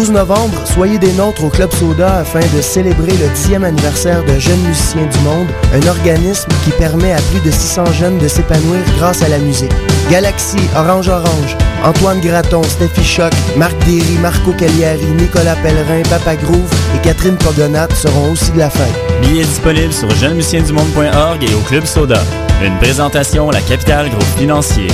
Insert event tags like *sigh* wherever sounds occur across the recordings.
12 novembre, soyez des nôtres au Club Soda afin de célébrer le 10e anniversaire de Jeunes Musiciens du Monde, un organisme qui permet à plus de 600 jeunes de s'épanouir grâce à la musique. Galaxy, Orange Orange, Antoine Graton, Steffi Choc, Marc Derry, Marco Cagliari, Nicolas Pellerin, Papa Groove et Catherine Pogonat seront aussi de la fête. Billets disponibles sur jeunesmusiciensdumonde.org et au Club Soda. Une présentation, la capitale groupe financier.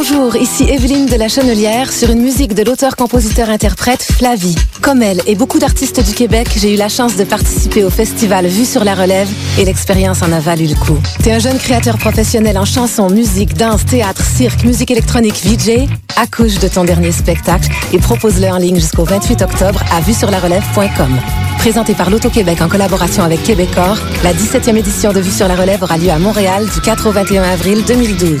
Bonjour, ici Evelyne de la Chenelière sur une musique de l'auteur-compositeur-interprète Flavie. Comme elle et beaucoup d'artistes du Québec, j'ai eu la chance de participer au festival Vue sur la relève et l'expérience en a valu le coup. T'es un jeune créateur professionnel en chanson, musique, danse, théâtre, cirque, musique électronique, VJ? Accouche de ton dernier spectacle et propose-le en ligne jusqu'au 28 octobre à vue sur la relève.com. Présenté par l'Auto-Québec en collaboration avec Québecor, la 17e édition de Vue sur la relève aura lieu à Montréal du 4 au 21 avril 2012.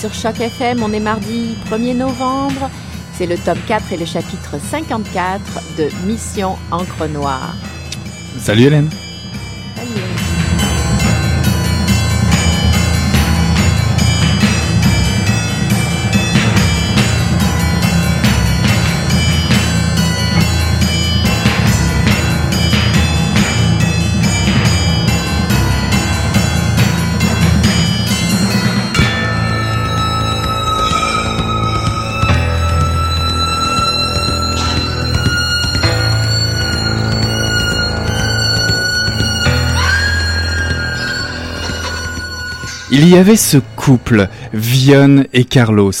Sur Choc FM, on est mardi 1er novembre. C'est le tome 4 et le chapitre 54 de Mission Encre Noire. Salut Hélène. Il y avait ce couple, Vion et Carlos.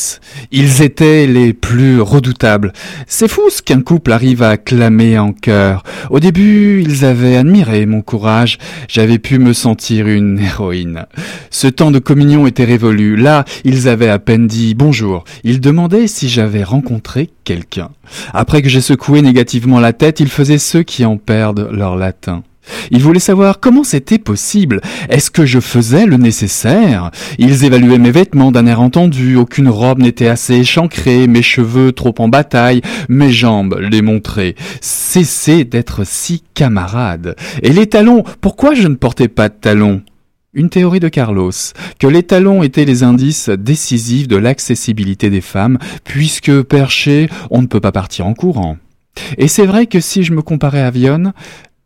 Ils étaient les plus redoutables. C'est fou ce qu'un couple arrive à clamer en chœur. Au début, ils avaient admiré mon courage. J'avais pu me sentir une héroïne. Ce temps de communion était révolu. Là, ils avaient à peine dit bonjour. Ils demandaient si j'avais rencontré quelqu'un. Après que j'ai secoué négativement la tête, ils faisaient ceux qui en perdent leur latin. Ils voulaient savoir comment c'était possible. Est-ce que je faisais le nécessaire? Ils évaluaient mes vêtements d'un air entendu. Aucune robe n'était assez échancrée, mes cheveux trop en bataille, mes jambes les montraient. Cessez d'être si camarade. Et les talons, pourquoi je ne portais pas de talons? Une théorie de Carlos, que les talons étaient les indices décisifs de l'accessibilité des femmes, puisque perché, on ne peut pas partir en courant. Et c'est vrai que si je me comparais à Vionne,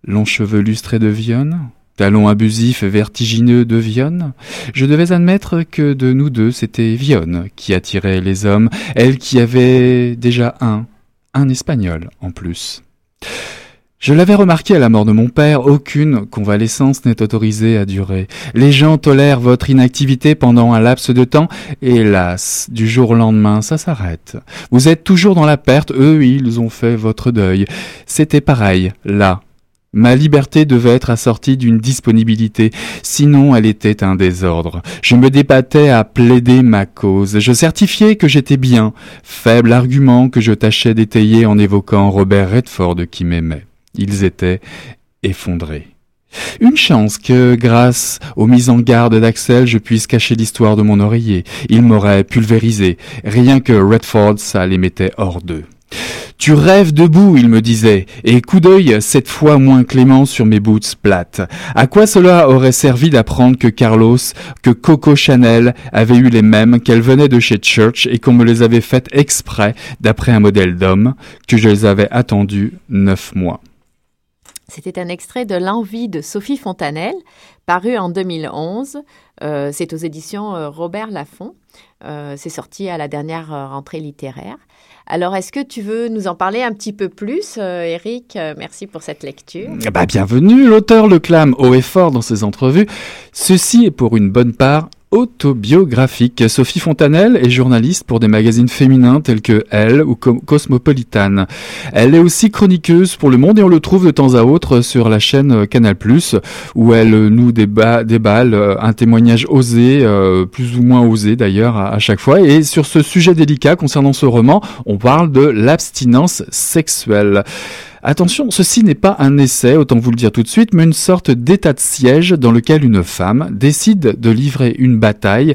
long cheveux lustrés de Vionne, talons abusifs et vertigineux de Vionne, je devais admettre que de nous deux, c'était Vionne qui attirait les hommes, elle qui avait déjà un, un espagnol en plus. Je l'avais remarqué à la mort de mon père, aucune convalescence n'est autorisée à durer. Les gens tolèrent votre inactivité pendant un laps de temps, hélas, du jour au lendemain, ça s'arrête. Vous êtes toujours dans la perte, eux, ils ont fait votre deuil. C'était pareil, là, Ma liberté devait être assortie d'une disponibilité, sinon elle était un désordre. Je me débattais à plaider ma cause. Je certifiais que j'étais bien, faible argument que je tâchais d'étayer en évoquant Robert Redford qui m'aimait. Ils étaient effondrés. Une chance que, grâce aux mises en garde d'Axel, je puisse cacher l'histoire de mon oreiller. Il m'aurait pulvérisé. Rien que Redford, ça les mettait hors d'eux. Tu rêves debout, il me disait, et coup d'œil cette fois moins clément sur mes boots plates. À quoi cela aurait servi d'apprendre que Carlos, que Coco Chanel avait eu les mêmes, qu'elle venait de chez Church et qu'on me les avait faites exprès d'après un modèle d'homme, que je les avais attendues neuf mois. C'était un extrait de L'envie de Sophie Fontanelle, paru en 2011. Euh, c'est aux éditions euh, Robert Laffont. Euh, c'est sorti à la dernière rentrée littéraire. Alors, est-ce que tu veux nous en parler un petit peu plus, euh, Eric? Merci pour cette lecture. Bah, bienvenue, l'auteur le clame haut et fort dans ses entrevues. Ceci est pour une bonne part autobiographique. Sophie Fontanelle est journaliste pour des magazines féminins tels que Elle ou Cosmopolitan. Elle est aussi chroniqueuse pour Le Monde et on le trouve de temps à autre sur la chaîne Canal+, où elle nous déballe euh, un témoignage osé, euh, plus ou moins osé d'ailleurs à chaque fois. Et sur ce sujet délicat concernant ce roman, on parle de l'abstinence sexuelle. Attention, ceci n'est pas un essai, autant vous le dire tout de suite, mais une sorte d'état de siège dans lequel une femme décide de livrer une bataille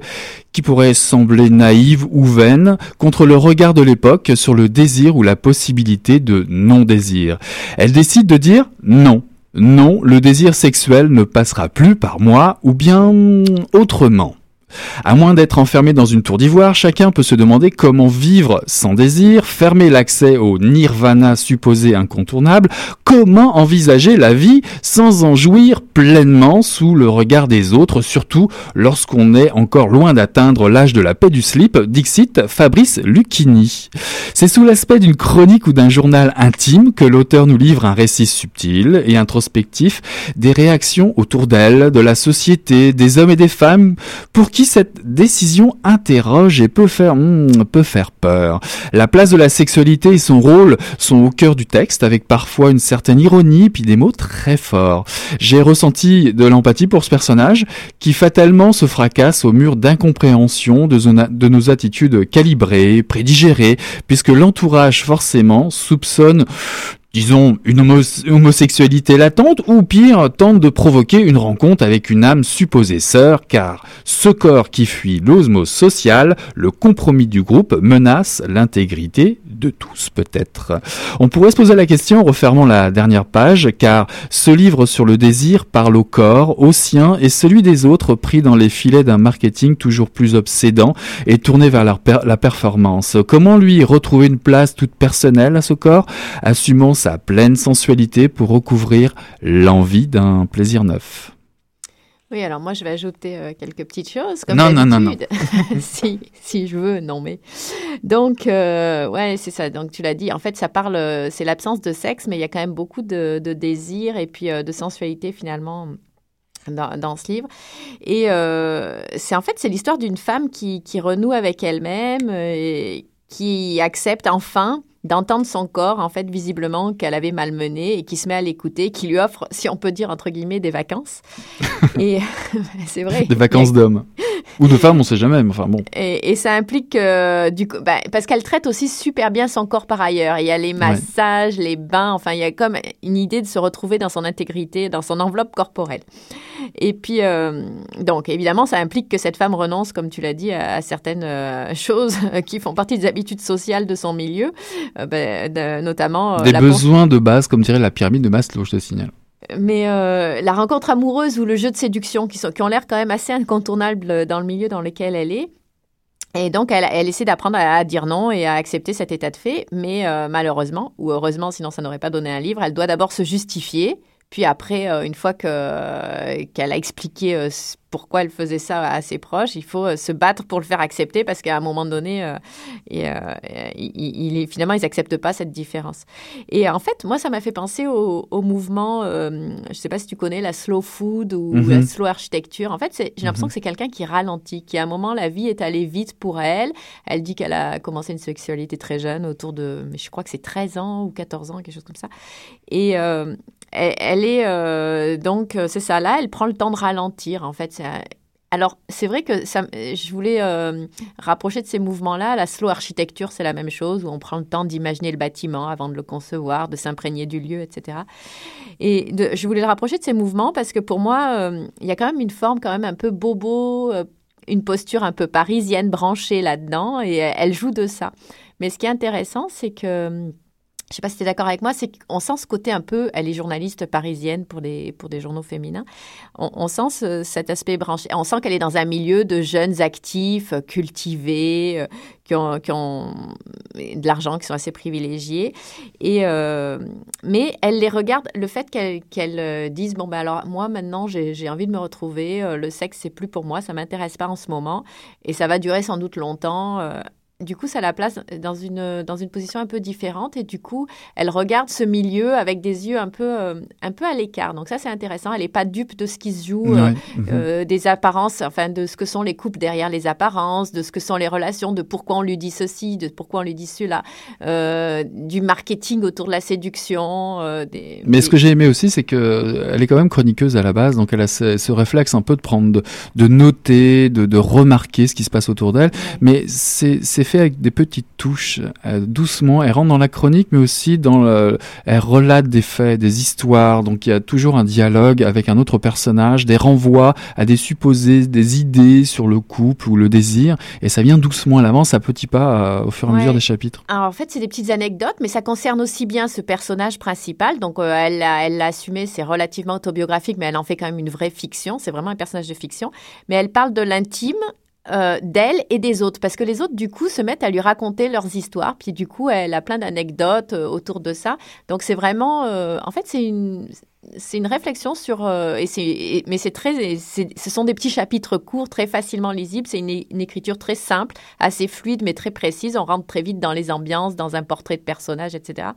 qui pourrait sembler naïve ou vaine contre le regard de l'époque sur le désir ou la possibilité de non-désir. Elle décide de dire non. Non, le désir sexuel ne passera plus par moi ou bien autrement. À moins d'être enfermé dans une tour d'ivoire, chacun peut se demander comment vivre sans désir, fermer l'accès au nirvana supposé incontournable, comment envisager la vie sans en jouir pleinement sous le regard des autres, surtout lorsqu'on est encore loin d'atteindre l'âge de la paix du slip, dixit Fabrice Lucchini. C'est sous l'aspect d'une chronique ou d'un journal intime que l'auteur nous livre un récit subtil et introspectif des réactions autour d'elle, de la société, des hommes et des femmes pour qui cette décision interroge et peut faire, hmm, peut faire peur. La place de la sexualité et son rôle sont au cœur du texte, avec parfois une certaine ironie, puis des mots très forts. J'ai ressenti de l'empathie pour ce personnage, qui fatalement se fracasse au mur d'incompréhension de nos attitudes calibrées, prédigérées, puisque l'entourage forcément soupçonne disons, une homosexualité latente, ou pire, tente de provoquer une rencontre avec une âme supposée sœur, car ce corps qui fuit l'osmose sociale, le compromis du groupe, menace l'intégrité de tous peut-être. On pourrait se poser la question refermant la dernière page, car ce livre sur le désir parle au corps, au sien et celui des autres pris dans les filets d'un marketing toujours plus obsédant et tourné vers la performance. Comment lui retrouver une place toute personnelle à ce corps, assumant sa pleine sensualité pour recouvrir l'envie d'un plaisir neuf. Oui, alors moi je vais ajouter euh, quelques petites choses comme non, non, non, non. *laughs* si, si je veux, non mais. Donc, euh, ouais, c'est ça. Donc tu l'as dit, en fait, ça parle, euh, c'est l'absence de sexe, mais il y a quand même beaucoup de, de désir et puis de sensualité finalement. Dans, dans, ce livre. Et c'est en fait, c'est l'histoire d'une femme qui, qui, renoue avec elle-même et qui accepte enfin d'entendre son corps, en fait, visiblement, qu'elle avait malmené et qui se met à l'écouter, qui lui offre, si on peut dire, entre guillemets, des vacances. *laughs* et *laughs* c'est vrai. Des vacances d'hommes. Ou de femmes, on sait jamais, mais enfin bon. Et, ça implique, euh, du coup, ben, parce qu'elle traite aussi super bien son corps par ailleurs. Il y a les massages, les bains, enfin, il y a comme une idée de se retrouver dans son intégrité, dans son enveloppe corporelle. Et puis, euh, donc, évidemment, ça implique que cette femme renonce, comme tu l'as dit, à, certaines euh, *laughs* choses qui font partie des habitudes sociales de son milieu. Euh, ben, notamment... Euh, Des besoins de base, comme dirait la pyramide de Maslow, je te signale. Mais euh, la rencontre amoureuse ou le jeu de séduction qui, sont, qui ont l'air quand même assez incontournables dans le milieu dans lequel elle est. Et donc, elle, elle essaie d'apprendre à, dire non et à accepter cet état de fait, mais malheureusement, ou heureusement, sinon ça n'aurait pas donné un livre, elle doit d'abord se justifier, puis après, une fois que, qu'elle a expliqué pourquoi elle faisait ça à ses proches. Il faut euh, se battre pour le faire accepter parce qu'à un moment donné, euh, et, euh, il, finalement, ils n'acceptent pas cette différence. Et en fait, moi, ça m'a fait penser au, mouvement, je ne sais pas si tu connais la slow food ou la mhm. slow architecture. En fait, j'ai l'impression mhm. que c'est quelqu'un qui ralentit, qui à un moment, la vie est allée vite pour elle. Elle dit qu'elle a commencé une sexualité très jeune, autour de, je crois que c'est 13 ans ou 14 ans, quelque chose comme ça. Et elle, est, donc, c'est ça, là, elle prend le temps de ralentir, en fait alors, c'est vrai que je voulais euh, rapprocher de ces mouvements-là. La slow architecture, c'est la même chose, où on prend le temps d'imaginer le bâtiment avant de le concevoir, de s'imprégner du lieu, etc. Et je voulais le rapprocher de ces mouvements parce que pour moi, euh, il y a quand même une forme quand même un peu bobo, euh, une posture un peu parisienne branchée là-dedans, et elle joue de ça. Mais ce qui est intéressant, c'est que je sais pas si tu es d'accord avec moi, c'est qu'on sent ce côté un peu, elle est journaliste parisienne pour des, pour des journaux féminins, on, sent cet aspect branché, on sent qu'elle est dans un milieu de jeunes actifs, cultivés, euh, qui, ont, qui ont de l'argent, qui sont assez privilégiés. Et, euh, mais elle les regarde, le fait qu'elle euh, dise, bon ben alors moi maintenant j'ai envie de me retrouver, le sexe c'est plus pour moi, ça m'intéresse pas en ce moment, et ça va durer sans doute longtemps du coup, ça la place dans une, dans une position un peu différente et du coup, elle regarde ce milieu avec des yeux un peu, euh, un peu à l'écart. Donc ça, c'est intéressant. Elle n'est pas dupe de ce qui se joue, euh, Mhm. euh, des apparences, enfin de ce que sont les couples derrière les apparences, de ce que sont les relations, de pourquoi on lui dit ceci, de pourquoi on lui dit cela, euh, du marketing autour de la séduction. des, Mais ce que j'ai aimé aussi, c'est que euh, elle est quand même chroniqueuse à la base, donc elle a ce, ce réflexe un peu de prendre, de, de noter, de, de remarquer ce qui se passe autour d'elle. Mais c'est fait avec des petites touches, euh, doucement. Elle rentre dans la chronique, mais aussi dans le, elle relate des faits, des histoires. Donc il y a toujours un dialogue avec un autre personnage, des renvois à des supposés, des idées sur le couple ou le désir, et ça vient doucement. Elle avance à petits pas euh, au fur et à mesure des chapitres. Alors, en fait, c'est des petites anecdotes, mais ça concerne aussi bien ce personnage principal. Donc, euh, elle l'a elle l'a assumé, c'est relativement autobiographique, mais elle en fait quand même une vraie fiction. C'est vraiment un personnage de fiction. Mais elle parle de l'intime. Euh, d'elle et des autres. Parce que les autres du coup se mettent à lui raconter leurs histoires. Puis du coup elle a plein d'anecdotes euh, autour de ça. Donc c'est vraiment euh, en fait c'est une c'est une réflexion sur euh, et c'est mais c'est très ce sont des petits chapitres courts très facilement lisibles. C'est une, écriture très simple assez fluide mais très précise. On rentre très vite dans les ambiances dans un portrait de personnage etc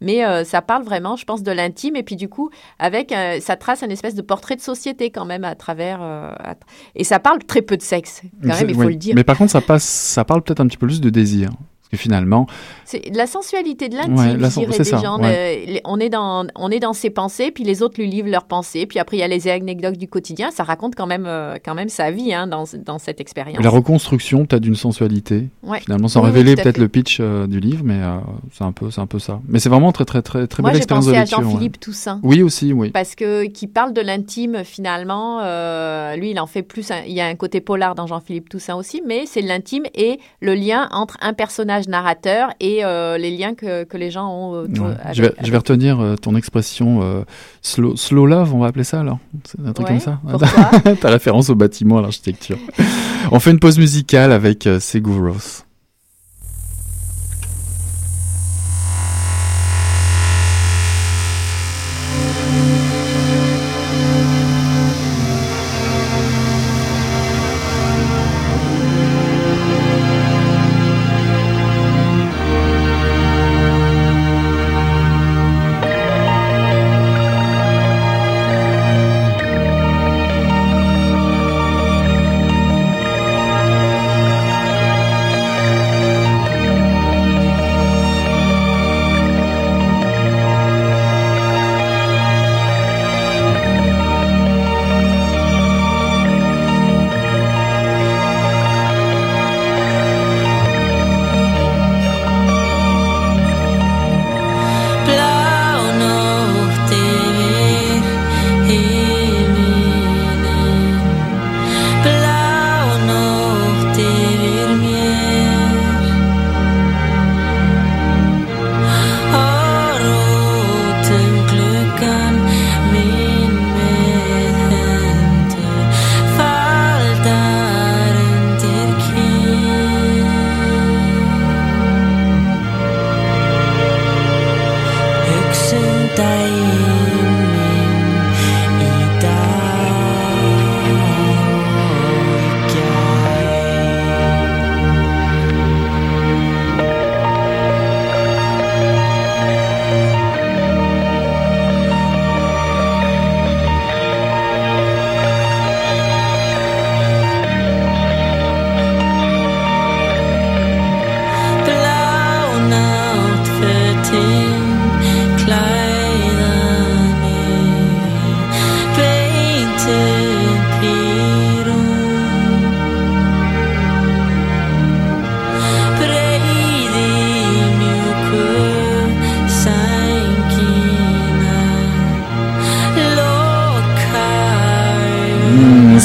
mais euh, ça parle vraiment je pense de l'intime. Et puis du coup avec euh, ça trace un espèce de portrait de société quand même à travers à- et ça parle très peu de sexe quand même il faut Oui. le dire. Mais par contre, ça passe, ça parle peut-être un petit peu plus de désir. Que finalement, C'est la sensualité de l'intime, Ouais, la je sen- dirais c'est des ça, gens. ouais. Euh, on, est dans, on est dans ses pensées, puis les autres lui livrent leurs pensées. Puis après, il y a les anecdotes du quotidien. Ça raconte quand même, euh, quand même sa vie hein, dans, dans cette expérience. la reconstruction peut-être d'une sensualité. Ouais. Finalement, sans Oui, révéler peut-être le pitch euh, du livre, mais euh, c'est un peu, c'est un peu ça. Mais c'est vraiment très, très, très, très Moi, belle j'ai expérience de pensé à lecture. ouais. Jean-Philippe Toussaint. Oui aussi, oui. Parce que qui parle de l'intime finalement, lui il en fait plus. un- il y a un côté polar dans Jean-Philippe Toussaint aussi, mais c'est l'intime et le lien entre un personnage narrateur et euh, les liens que, que les gens ont autour. Ouais. avec- je, vais, je avec- vais retenir euh, ton expression euh, slow, slow love, on va appeler ça alors C'est un truc Ouais, comme ça pourquoi *laughs* Ta référence au bâtiment, à l'architecture. on fait une pause musicale avec euh, Seguros.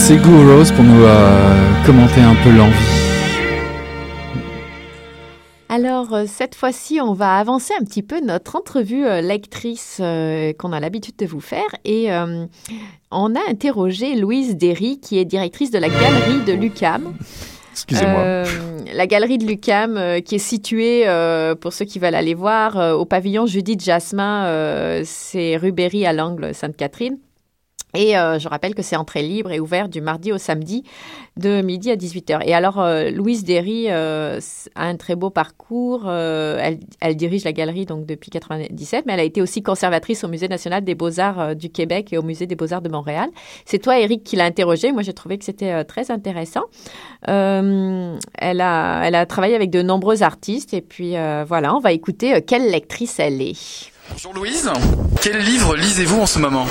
Mm, Seguros pour nous euh, commenter un peu l'envie. Alors, euh, cette fois-ci, on va avancer un petit peu notre entrevue euh, lectrice euh, qu'on a l'habitude de vous faire. Et euh, on a interrogé Louise Derry, qui est directrice de la galerie de l'UCAM. *laughs* Excusez-moi. Euh, la galerie de l'UCAM, euh, qui est située, euh, pour ceux qui veulent aller voir, euh, au pavillon Judith Jasmin, euh, c'est rue Berry à l'angle Sainte-Catherine. Et euh, je rappelle que c'est entrée libre et ouvert du mardi au samedi de midi à 18h. Et alors, euh, Louise Derry euh, a un très beau parcours. Elle, dirige la galerie donc depuis 97, mais elle a été aussi conservatrice au Musée national des beaux-arts du Québec et au Musée des beaux-arts de Montréal. C'est toi, Eric, qui l'a interrogée. Moi, j'ai trouvé que c'était très intéressant. Elle, a, travaillé avec de nombreux artistes. Et puis, voilà, on va écouter quelle lectrice elle est. Bonjour Louise, quel livre lisez-vous en ce moment?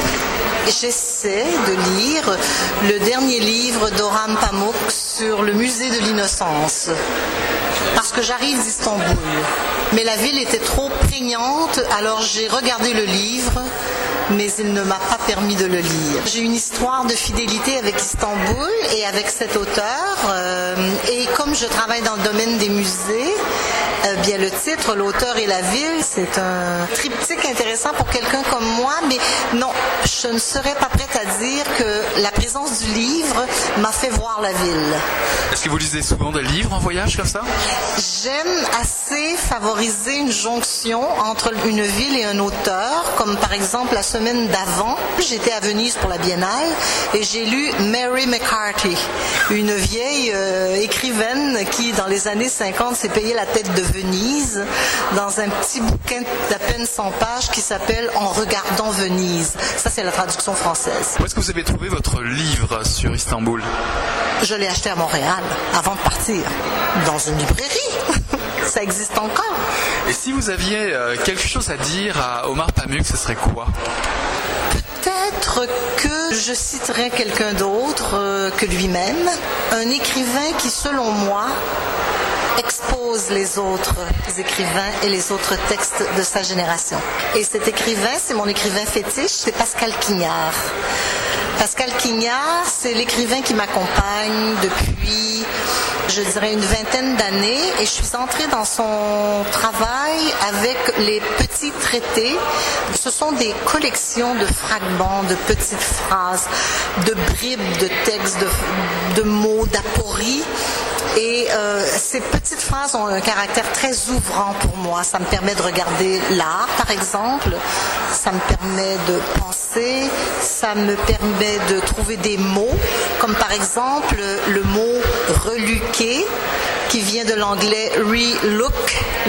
J'essaie de lire le dernier livre d'Oram Pamuk sur le musée de l'innocence. Parce que j'arrive d'Istanbul. Mais la ville était trop prégnante, alors j'ai regardé le livre, mais il ne m'a pas permis de le lire. J'ai une histoire de fidélité avec Istanbul et avec cet auteur. euh, et comme je travaille dans le domaine des musées, euh, bien le titre, l'auteur et la ville, c'est un triptyque intéressant pour quelqu'un comme moi, mais non, je ne serais pas prête à dire que la présence du livre m'a fait voir la ville. Est-ce que vous lisez souvent des livres en voyage comme ça? J'aime assez favoriser une jonction entre une ville et un auteur, comme par exemple la semaine d'avant, j'étais à Venise pour la Biennale et j'ai lu Mary McCarthy, une vieille euh, écrivaine qui, dans les années 50, s'est payée la tête de Venise dans un petit bouquin d'à peine 100 pages qui s'appelle En regardant Venise. Ça, c'est la traduction française. Où est-ce que vous avez trouvé votre livre sur Istanbul? Je l'ai acheté à Montréal avant de partir, dans une librairie. *laughs* Ça existe encore. Et si vous aviez euh, quelque chose à dire à Omar Pamuk, ce serait quoi? Peut-être que je citerai quelqu'un d'autre euh, que lui-même, un écrivain qui, selon moi, expose les autres écrivains et les autres textes de sa génération. Et cet écrivain, c'est mon écrivain fétiche, c'est Pascal Quignard. Pascal Quignard, c'est l'écrivain qui m'accompagne depuis, je dirais, une vingtaine d'années et je suis entrée dans son travail avec les petits traités. Ce sont des collections de fragments, de petites phrases, de bribes de textes, de, mots, d'apories. Et euh, ces petites phrases ont un caractère très ouvrant pour moi. Ça me permet de regarder l'art, par exemple. Ça me permet de penser. Ça me permet de trouver des mots, comme par exemple le mot reluquer, qui vient de l'anglais re-look,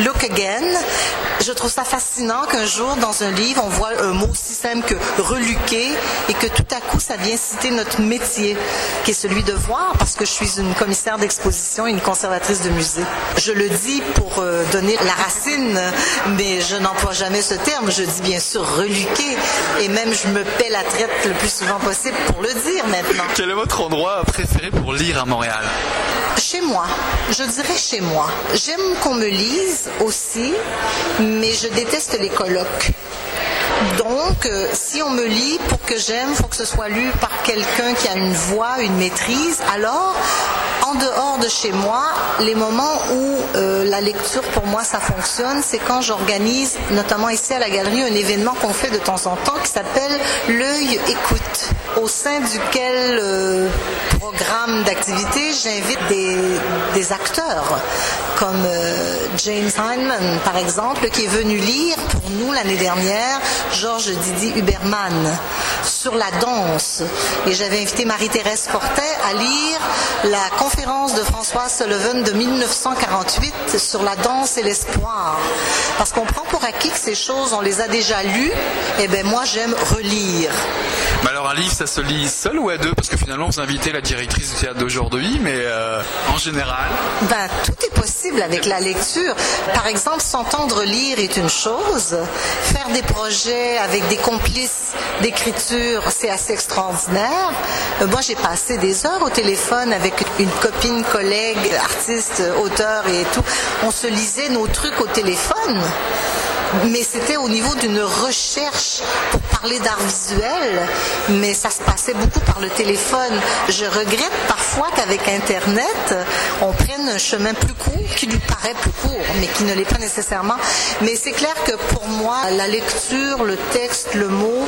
look again. Je trouve ça fascinant qu'un jour, dans un livre, on voit un mot aussi simple que reluquer et que tout à coup, ça vient citer notre métier, qui est celui de voir, parce que je suis une commissaire d'exposition et une conservatrice de musée. Je le dis pour euh, donner la racine, mais je n'emploie jamais ce terme. Je dis bien sûr reluquer, et même je me paie la traite le plus souvent possible pour le dire maintenant. Quel est votre endroit préféré pour lire à Montréal? Chez moi, je chez moi. J'aime qu'on me lise aussi, mais je déteste les colloques. Donc, euh, si on me lit pour que j'aime, il faut que ce soit lu par quelqu'un qui a une voix, une maîtrise. Alors, en dehors de chez moi, les moments où euh, la lecture pour moi ça fonctionne, c'est quand j'organise, notamment ici à la galerie, un événement qu'on fait de temps en temps qui s'appelle l'œil écoute, au sein duquel euh, programme d'activité, j'invite des, acteurs comme euh, James Heinemann, par exemple, qui est venu lire pour nous l'année dernière Georges Didi Huberman sur la danse. Et j'avais invité Marie-Thérèse Fortin à lire la conférence de François Sullivan de 1948 sur la danse et l'espoir. Parce qu'on prend pour acquis que ces choses, on les a déjà lues. Et ben moi, j'aime relire. Mais alors un livre, ça se lit seul ou à deux? Parce que finalement, vous invitez la directrice du théâtre d'aujourd'hui, mais euh, en général... Ben, tout est possible avec la lecture. Par exemple, s'entendre lire est une chose. Faire des projets avec des complices d'écriture, c'est assez extraordinaire. Euh, moi, j'ai passé des heures au téléphone avec une copine, collègue, artiste, auteur et tout. On se lisait nos trucs au téléphone. Mais c'était au niveau d'une recherche pour parler d'art visuel, mais ça se passait beaucoup par le téléphone. Je regrette parfois qu'avec Internet, on prenne un chemin plus court, qui lui paraît plus court, mais qui ne l'est pas nécessairement. Mais c'est clair que pour moi, la lecture, le texte, le mot,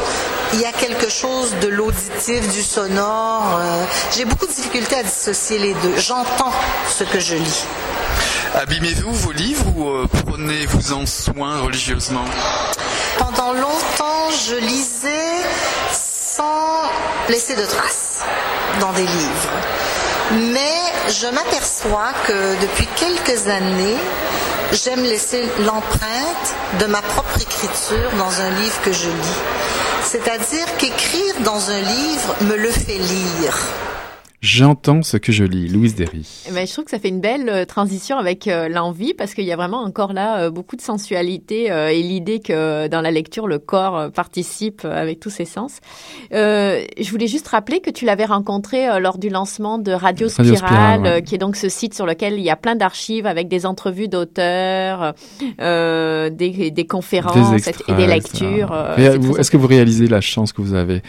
il y a quelque chose de l'auditif, du sonore. euh, J'ai beaucoup de difficultés à dissocier les deux. J'entends ce que je lis. Abîmez-vous vos livres ou euh, prenez-vous en soin religieusement? Pendant longtemps, je lisais sans laisser de traces dans des livres. Mais je m'aperçois que depuis quelques années, j'aime laisser l'empreinte de ma propre écriture dans un livre que je lis. C'est-à-dire qu'écrire dans un livre me le fait lire. J'entends ce que je lis, Louise Derry. Eh ben, je trouve que ça fait une belle euh, transition avec euh, l'envie parce qu'il y a vraiment encore là euh, beaucoup de sensualité euh, et l'idée que dans la lecture le corps participe avec tous ses sens. Je voulais juste rappeler que tu l'avais rencontré lors du lancement de Radio Spirale, Radio Spirale, ouais. qui est donc ce site sur lequel il y a plein d'archives avec des entrevues d'auteurs, des, des conférences Des et des lectures. Est-ce que vous réalisez la chance que vous avez,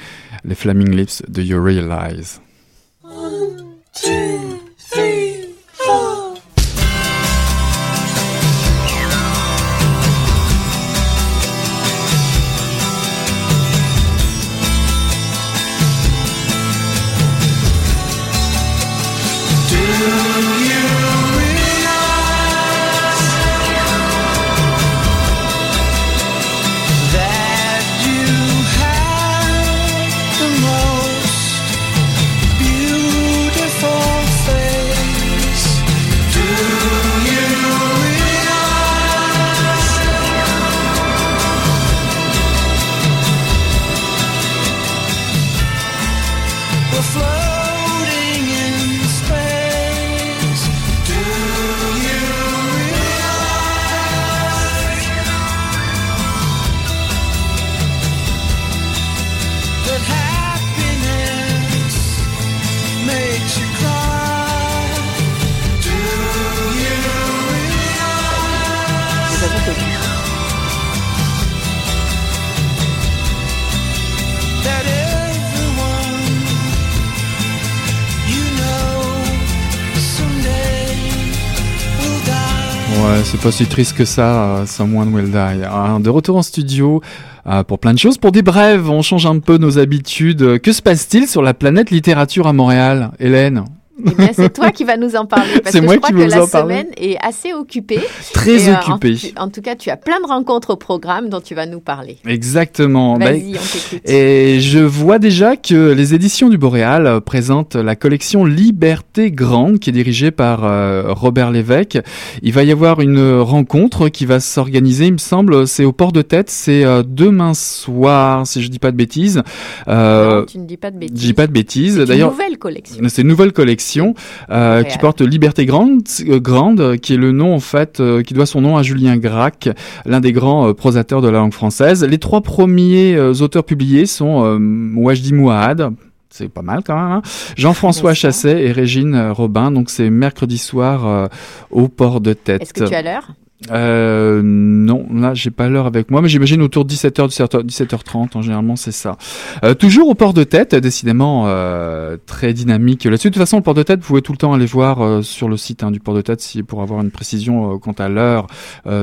les Flaming Lips de You Realize? One, two, three. C'est pas si triste que ça, euh, Someone Will Die. hein. de retour en studio euh, pour plein de choses. Pour des brèves, on change un peu nos habitudes. Euh, Que se passe-t-il sur la planète littérature à Montréal, Hélène? Eh bien, c'est toi qui vas nous en parler parce C'est que moi je crois qui que la semaine est assez occupée. Très euh, occupée. en, en tout cas, tu as plein de rencontres au programme dont tu vas nous parler. Exactement. Bah, Vas-y, on t'écoute. Et je vois déjà que les éditions du Boréal euh, présentent la collection Liberté Grande qui est dirigée par euh, Robert Lévesque. Il va y avoir une rencontre qui va s'organiser, il me semble, c'est au port de tête, c'est euh, demain soir, si je dis pas de bêtises. Non, tu ne dis pas de bêtises. je dis pas de bêtises. C'est une D'ailleurs, nouvelle collection. c'est une nouvelle collection euh, qui porte Liberté Grande, euh, Grande, qui est le nom en fait, euh, qui doit son nom à Julien Gracq, l'un des grands prosateurs de la langue française. Les trois premiers auteurs publiés sont Wajdi Mouahad. C'est pas mal quand même. hein. Jean-François Chasset et Régine Robin. Donc c'est mercredi soir euh, au port de tête. Est-ce que tu as l'heure? Euh, non, là j'ai pas l'heure avec moi, mais j'imagine autour de 17h, 17h, 17h30, en généralement c'est ça. Euh, toujours au port de tête, décidément euh, très dynamique là-dessus. De toute façon, le port de tête, vous pouvez tout le temps aller voir euh, sur le site hein, du port de tête si, pour avoir une précision euh, quant à l'heure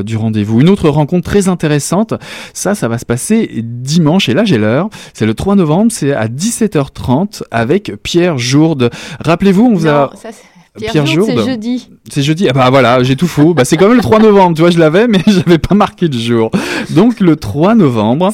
du rendez-vous. Une autre rencontre très intéressante, ça, ça va se passer dimanche, et là j'ai l'heure, c'est le 3 novembre, c'est à 17h30 avec Pierre Jourde. Rappelez-vous, on vous a... Non, ça, c'est- Pierre, Pierre Jourde, c'est jeudi. C'est jeudi. Ah bah voilà, j'ai tout faux. Bah c'est quand même le *laughs* 3 novembre, tu vois, je l'avais, mais *laughs* j'avais pas marqué le jour. Donc le 3 novembre.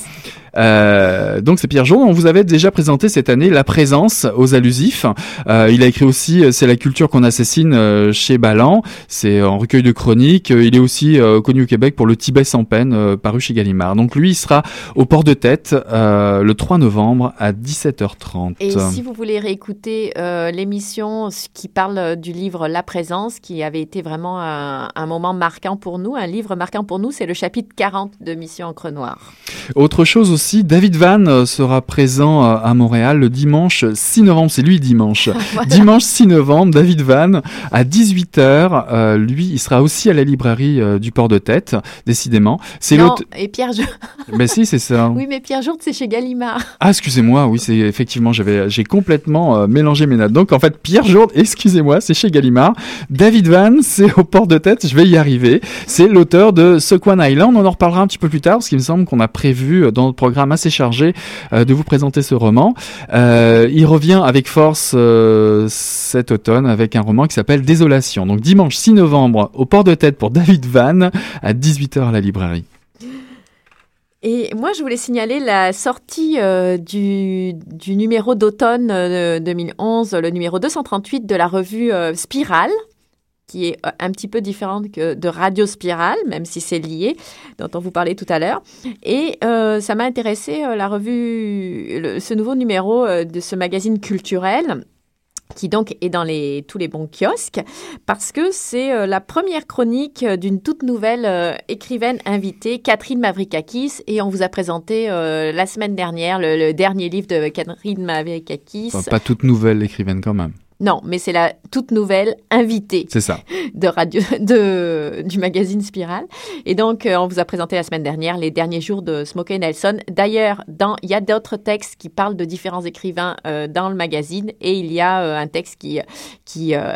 Euh, donc c'est Pierre Jourde. On vous avait déjà présenté cette année la présence aux allusifs. Euh, il a écrit aussi euh, C'est la culture qu'on assassine chez Ballan. C'est en recueil de chroniques. Il est aussi connu au Québec pour le Tibet sans peine, paru chez Gallimard. Donc lui, il sera au port de tête le 3 novembre à 17h30. Et si vous voulez réécouter l'émission qui parle du livre La présence, qui avait été vraiment un, un moment marquant pour nous, un livre marquant pour nous, c'est le chapitre 40 de Mission Encre Noire. Autre chose aussi, David Van euh, sera présent euh, à Montréal le dimanche 6 novembre, c'est lui dimanche. *laughs* Voilà. Dimanche 6 novembre, David Van à 18h, euh, lui il sera aussi à la librairie euh, du port de tête, décidément. C'est l'autre et Pierre Jourde. *laughs* Ben si, c'est ça. *laughs* Oui, mais Pierre Jourde, c'est chez Gallimard. Ah, excusez-moi, oui, c'est effectivement, j'avais, j'ai complètement euh, mélangé mes notes. Donc, en fait, Pierre Jourde, excusez-moi, c'est chez Gallimard. David Van, c'est au port de tête, je vais y arriver. C'est l'auteur de Sequan Island. On en reparlera un petit peu plus tard, parce qu'il me semble qu'on a prévu dans notre programme assez chargé euh, de vous présenter ce roman. Euh, il revient avec force euh, cet automne avec un roman qui s'appelle Désolation. Donc, dimanche 6 novembre, au port de tête pour David Van, à 18h à la librairie. Et moi, je voulais signaler la sortie du, numéro d'automne euh, 2011, le numéro 238 de la revue Spirale, qui est euh, un petit peu différente que de Radio Spirale, même si c'est lié, dont on vous parlait tout à l'heure. Et euh, ça m'a intéressé, euh, la revue, ce nouveau numéro de ce magazine culturel qui donc est dans les, tous les bons kiosques, parce que c'est la première chronique d'une toute nouvelle écrivaine invitée, Catherine Mavrikakis, et on vous a présenté la semaine dernière le, dernier livre de Catherine Mavrikakis. Pas toute nouvelle écrivaine quand même. Non, mais c'est la toute nouvelle invitée C'est ça. de radio, de, du magazine Spirale. Et donc, euh, on vous a présenté la semaine dernière les derniers jours de Smokey Nelson. D'ailleurs, dans- il y a d'autres textes qui parlent de différents écrivains euh, dans le magazine et il y a euh, un texte qui, qui euh,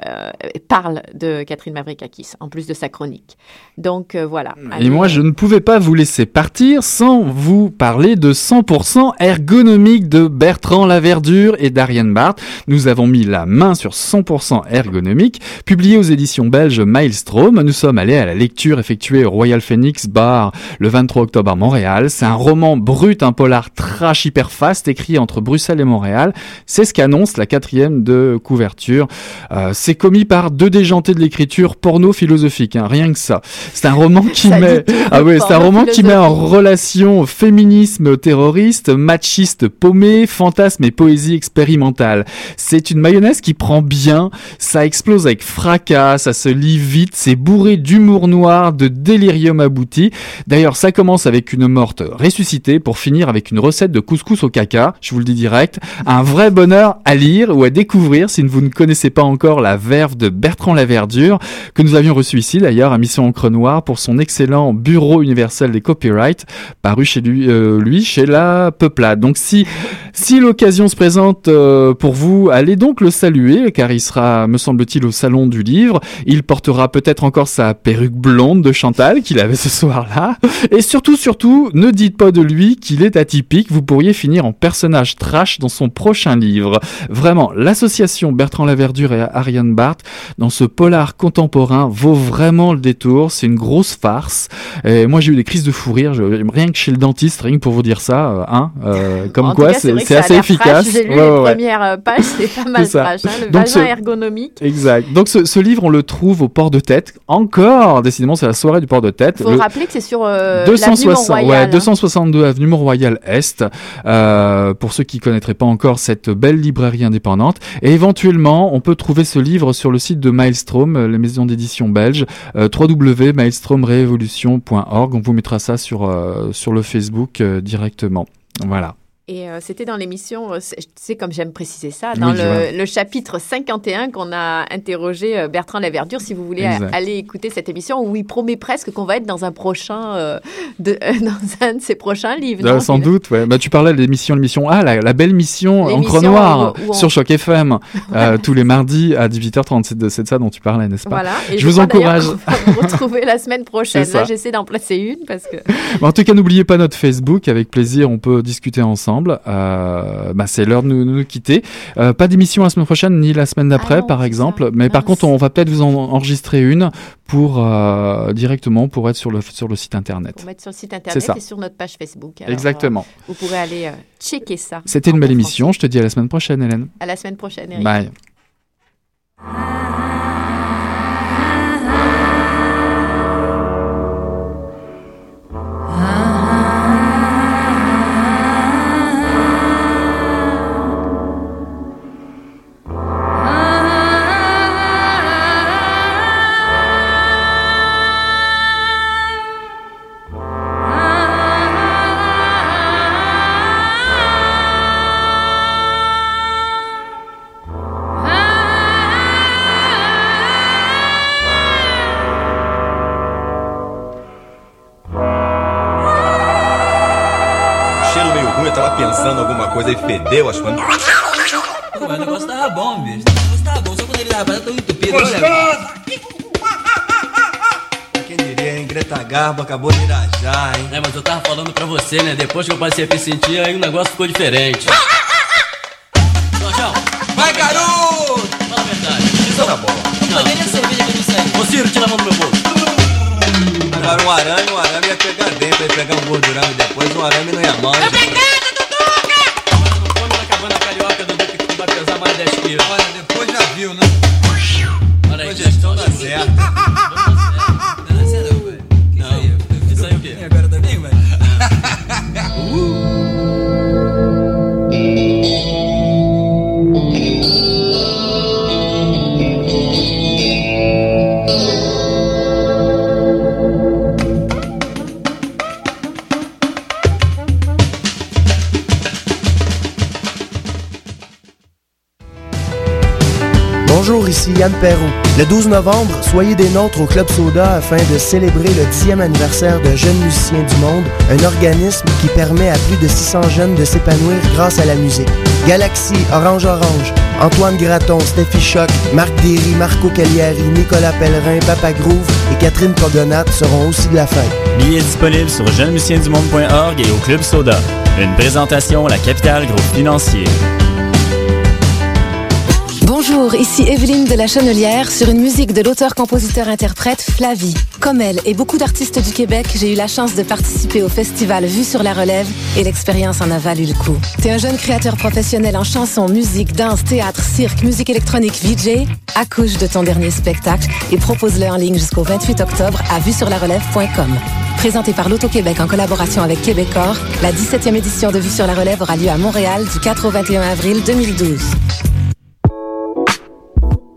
parle de Catherine Mavrikakis, en plus de sa chronique. Donc, voilà. Et moi, je ne pouvais pas vous laisser partir sans vous parler de 100% ergonomique de Bertrand Laverdure et d'Ariane Barth. Nous avons mis la main sur 100% ergonomique, publié aux éditions belges Maelstrom. Nous sommes allés à la lecture effectuée au Royal Phoenix Bar le 23 octobre à Montréal. C'est un roman brut, un polar trash hyper fast, écrit entre Bruxelles et Montréal. C'est ce qu'annonce la quatrième de couverture. Euh, c'est commis par deux déjantés de l'écriture porno philosophique, hein, rien que ça. C'est un roman qui met, ah ouais, c'est un roman qui met en relation féminisme terroriste, machiste paumé, fantasme et poésie expérimentale. C'est une mayonnaise qui prend bien, ça explose avec fracas, ça se lit vite, c'est bourré d'humour noir, de délirium abouti. D'ailleurs, ça commence avec une morte ressuscitée pour finir avec une recette de couscous au caca, je vous le dis direct. Un vrai bonheur à lire ou à découvrir si vous ne connaissez pas encore la verve de Bertrand Laverdure, que nous avions reçu ici d'ailleurs à Mission Encre Noire pour son excellent Bureau universel des copyrights, paru chez lui, euh, chez la Peuplade. Donc si, si l'occasion se présente euh, pour vous, allez donc le saluer, car il sera, me semble-t-il, au salon du livre. Il portera peut-être encore sa perruque blonde de Chantal qu'il avait ce soir-là. Et surtout, surtout, ne dites pas de lui qu'il est atypique. Vous pourriez finir en personnage trash dans son prochain livre. Vraiment, l'association Bertrand Laverdure et Ariane Barth dans ce polar contemporain vaut vraiment le détour. C'est une grosse farce. Et moi, j'ai eu des crises de fou rire. Je- rien que chez le dentiste, rien que pour vous dire ça, euh, hein, euh, comme en quoi, c'est assez efficace. J'ai lu Ouais, les ouais, premières euh, pages, c'est pas mal trash. hein, le *laughs* Donc, vagin ce- ergonomique. Exact. Donc ce, ce livre, on le trouve au port de tête. Encore, décidément, c'est la soirée du port de tête. Il faut Le- rappeler que c'est sur euh, l'avenue 260, Mont-Royal. ouais, hein. 262 avenue Mont-Royal Est. Euh, pour ceux qui connaîtraient pas encore cette belle librairie indépendante. Et éventuellement, on peut trouver ce livre sur le site de Maelstrom, euh, les maisons d'édition belges, euh, www.maelstromrevolution.org. On vous mettra ça sur euh, sur le Facebook euh, directement. Voilà. Et euh, c'était dans l'émission, euh, c'est- comme j'aime préciser ça, dans Oui, le, le chapitre 51 qu'on a interrogé euh, Bertrand Laverdure, si vous voulez Exact. aller écouter cette émission, où il promet presque qu'on va être dans un prochain, euh, de, *laughs* euh, dans un de ses prochains livres. Non sans Il- doute, ouais. Bah, tu parlais de l'émission, l'émission A, la, la belle mission où- où on- sur Choc FM, *laughs* tous les mardis à 18h30. C'est de, ça dont tu parlais, n'est-ce pas Voilà. Et Je vous encourage. va vous retrouver la semaine *laughs* prochaine. Là, j'essaie d'en placer une parce que. En tout cas, n'oubliez pas notre Facebook. Avec plaisir, on peut discuter ensemble. Euh, bah, c'est l'heure de nous, quitter. Euh, pas d'émission la semaine prochaine ni la semaine d'après, Ah par exemple. Mais par Mince. contre, on va peut-être vous en enregistrer une pour euh, directement pour être sur le sur le site internet. Pour mettre sur le site internet ça. et sur notre page Facebook. Alors, Exactement. vous pourrez aller checker ça. C'était une belle émission. Je te dis à la semaine prochaine, Hélène. À la semaine prochaine, Eric. Bye. Pensando alguma coisa e fedeu as coisas. Mas o negócio tava bom, bicho. O negócio tava bom, só quando ele tava tão entupido. Olha, Quem diria, hein? Greta Garbo acabou de irajar, hein? é, mas eu tava falando pra você, né? Depois que eu passei a me sentir, aí o negócio ficou diferente. Jorjão, Vai, garoto! fala a verdade. Isso tá bom. Não, nem a cerveja que eu. Ô, Ciro, tira a mão do meu bolso. Agora um arame, um arame ia pegar dentro, ia pegar um gordurão e depois um arame não ia mal. Olha, depois já viu, né? Olha aí, Depois gestão dá certo. Le 12 novembre, soyez des nôtres au Club Soda afin de célébrer le 10e anniversaire de Jeunes Musiciens du Monde, un organisme qui permet à plus de 600 jeunes de s'épanouir grâce à la musique. Galaxy, Orange Orange, Antoine Graton, Steffi Choc, Marc Derry, Marco Cagliari, Nicolas Pellerin, Papa Groove et Catherine Cogonat seront aussi de la fête. Billets disponibles sur jeunesmusiciensdumonde.org et au Club Soda. Une présentation, la capitale groupe financier. Bonjour, ici Evelyne de la Chenelière sur une musique de l'auteur-compositeur-interprète Flavie. Comme elle et beaucoup d'artistes du Québec, j'ai eu la chance de participer au festival Vue sur la relève et l'expérience en a valu le coup. T'es un jeune créateur professionnel en chanson, musique, danse, théâtre, cirque, musique électronique, VJ? Accouche de ton dernier spectacle et propose-le en ligne jusqu'au 28 octobre à vuesurlarelève.com. Présenté par l'Auto-Québec en collaboration avec Québecor, la 17e édition de Vue sur la relève aura lieu à Montréal du 4 au 21 avril 2012.